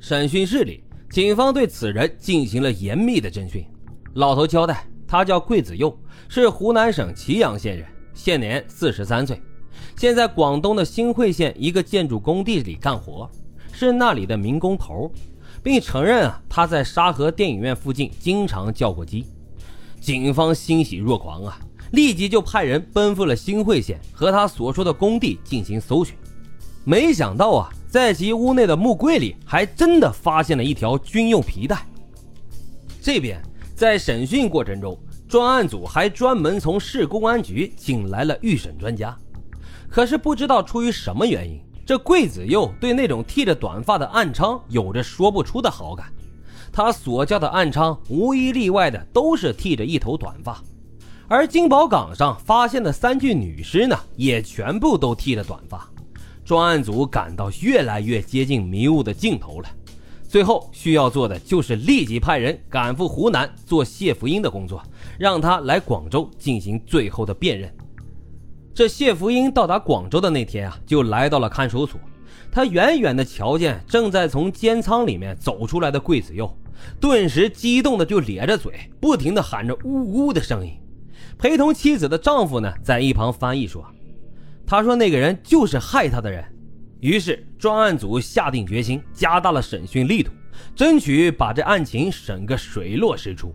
审讯室里，警方对此人进行了严密的侦讯。老头交代，他叫桂子佑，是湖南省祁阳县人，现年四十三岁，现在广东的新会县一个建筑工地里干活，是那里的民工头，并承认啊他在沙河电影院附近经常叫过鸡。警方欣喜若狂啊，立即就派人奔赴了新会县和他所说的工地进行搜寻。没想到啊，在其屋内的木柜里还真的发现了一条军用皮带。这边在审讯过程中，专案组还专门从市公安局请来了预审专家。可是不知道出于什么原因，这桂子佑对那种剃着短发的暗娼有着说不出的好感。他所叫的暗娼，无一例外的都是剃着一头短发，而金宝岗上发现的三具女尸呢，也全部都剃着短发。专案组感到越来越接近迷雾的尽头了，最后需要做的就是立即派人赶赴湖南做谢福英的工作，让他来广州进行最后的辨认。这谢福英到达广州的那天啊，就来到了看守所。他远远的瞧见正在从监仓里面走出来的桂子佑，顿时激动的就咧着嘴，不停的喊着呜呜的声音。陪同妻子的丈夫呢，在一旁翻译说。他说：“那个人就是害他的人。”于是专案组下定决心，加大了审讯力度，争取把这案情审个水落石出。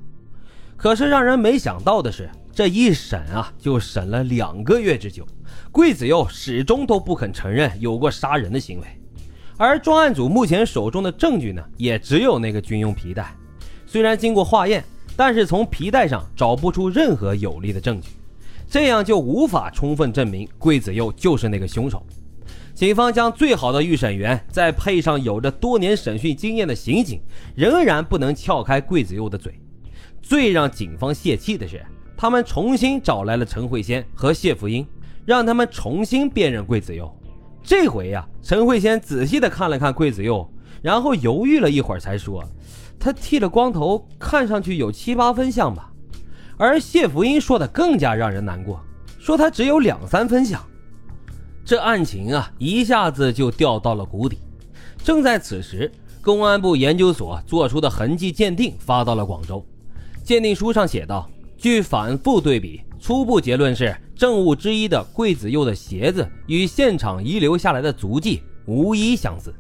可是让人没想到的是，这一审啊，就审了两个月之久，桂子佑始终都不肯承认有过杀人的行为。而专案组目前手中的证据呢，也只有那个军用皮带。虽然经过化验，但是从皮带上找不出任何有力的证据。这样就无法充分证明桂子佑就是那个凶手。警方将最好的预审员，再配上有着多年审讯经验的刑警，仍然不能撬开桂子佑的嘴。最让警方泄气的是，他们重新找来了陈慧仙和谢福英，让他们重新辨认桂子佑。这回呀，陈慧仙仔细的看了看桂子佑，然后犹豫了一会儿，才说：“他剃了光头，看上去有七八分像吧。”而谢福英说的更加让人难过，说他只有两三分像。这案情啊，一下子就掉到了谷底。正在此时，公安部研究所做出的痕迹鉴定发到了广州。鉴定书上写道：据反复对比，初步结论是证物之一的桂子佑的鞋子与现场遗留下来的足迹无一相似。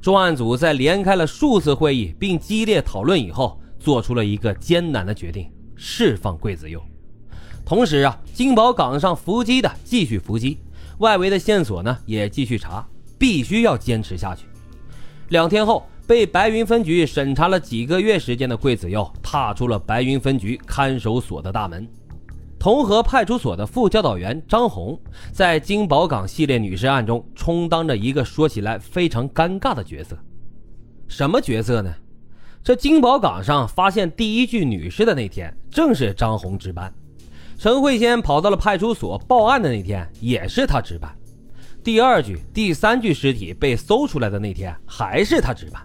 专案组在连开了数次会议并激烈讨论以后，做出了一个艰难的决定。释放桂子佑，同时啊，金宝岗上伏击的继续伏击，外围的线索呢也继续查，必须要坚持下去。两天后，被白云分局审查了几个月时间的桂子佑，踏出了白云分局看守所的大门。同和派出所的副教导员张红，在金宝岗系列女尸案中充当着一个说起来非常尴尬的角色。什么角色呢？这金宝岗上发现第一具女尸的那天，正是张红值班；陈慧仙跑到了派出所报案的那天，也是他值班；第二具、第三具尸体被搜出来的那天，还是他值班。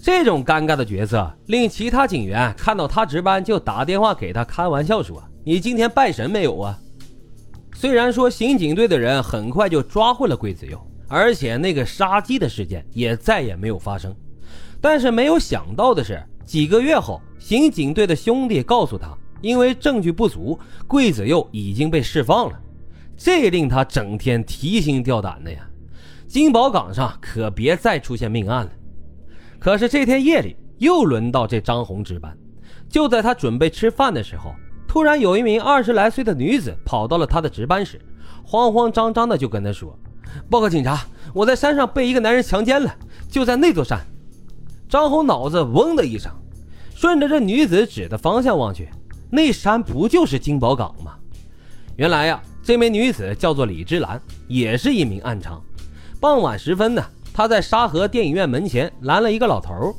这种尴尬的角色，令其他警员看到他值班就打电话给他开玩笑说：“你今天拜神没有啊？”虽然说刑警队的人很快就抓获了桂子佑，而且那个杀鸡的事件也再也没有发生。但是没有想到的是，几个月后，刑警队的兄弟告诉他，因为证据不足，桂子佑已经被释放了。这令他整天提心吊胆的呀。金宝岗上可别再出现命案了。可是这天夜里，又轮到这张红值班。就在他准备吃饭的时候，突然有一名二十来岁的女子跑到了他的值班室，慌慌张张的就跟他说：“报告警察，我在山上被一个男人强奸了，就在那座山。”张红脑子嗡的一声，顺着这女子指的方向望去，那山不就是金宝岗吗？原来呀，这名女子叫做李芝兰，也是一名暗娼。傍晚时分呢，她在沙河电影院门前拦了一个老头，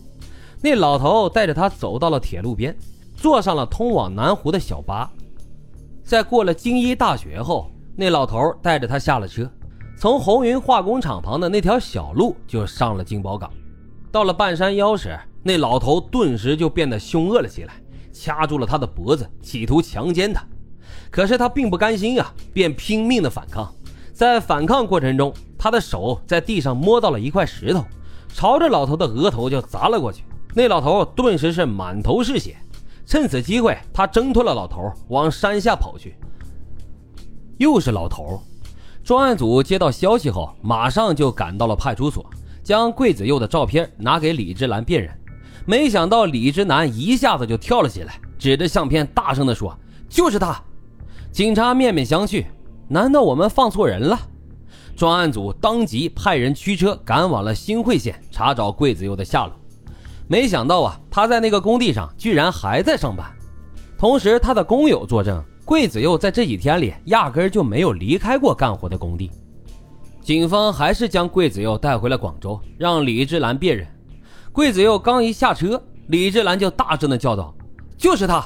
那老头带着她走到了铁路边，坐上了通往南湖的小巴。在过了京医大学后，那老头带着她下了车，从红云化工厂旁的那条小路就上了金宝岗。到了半山腰时，那老头顿时就变得凶恶了起来，掐住了他的脖子，企图强奸他。可是他并不甘心啊，便拼命的反抗。在反抗过程中，他的手在地上摸到了一块石头，朝着老头的额头就砸了过去。那老头顿时是满头是血。趁此机会，他挣脱了老头，往山下跑去。又是老头。专案组接到消息后，马上就赶到了派出所，将桂子佑的照片拿给李芝兰辨认。没想到李之南一下子就跳了起来，指着相片大声地说：“就是他！”警察面面相觑，难道我们放错人了？专案组当即派人驱车赶往了新会县查找桂子佑的下落。没想到啊，他在那个工地上居然还在上班，同时他的工友作证。桂子佑在这几天里压根就没有离开过干活的工地。警方还是将桂子佑带回了广州，让李志兰辨认。桂子佑刚一下车，李志兰就大声的叫道：“就是他！”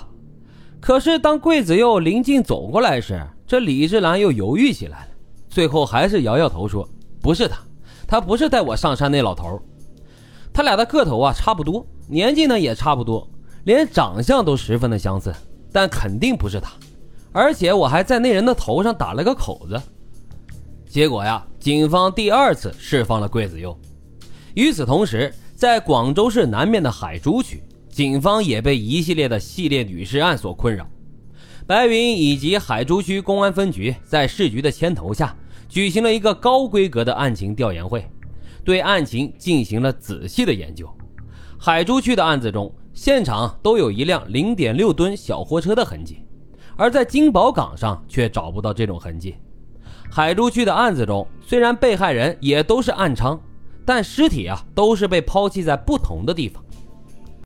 可是当桂子佑临近走过来时，这李志兰又犹豫起来了，最后还是摇摇头说：“不是他，他不是带我上山那老头。他俩的个头啊差不多，年纪呢也差不多，连长相都十分的相似，但肯定不是他。”而且我还在那人的头上打了个口子，结果呀，警方第二次释放了桂子佑。与此同时，在广州市南面的海珠区，警方也被一系列的系列女尸案所困扰。白云以及海珠区公安分局在市局的牵头下，举行了一个高规格的案情调研会，对案情进行了仔细的研究。海珠区的案子中，现场都有一辆零点六吨小货车的痕迹。而在金宝港上却找不到这种痕迹。海珠区的案子中，虽然被害人也都是暗娼，但尸体啊都是被抛弃在不同的地方。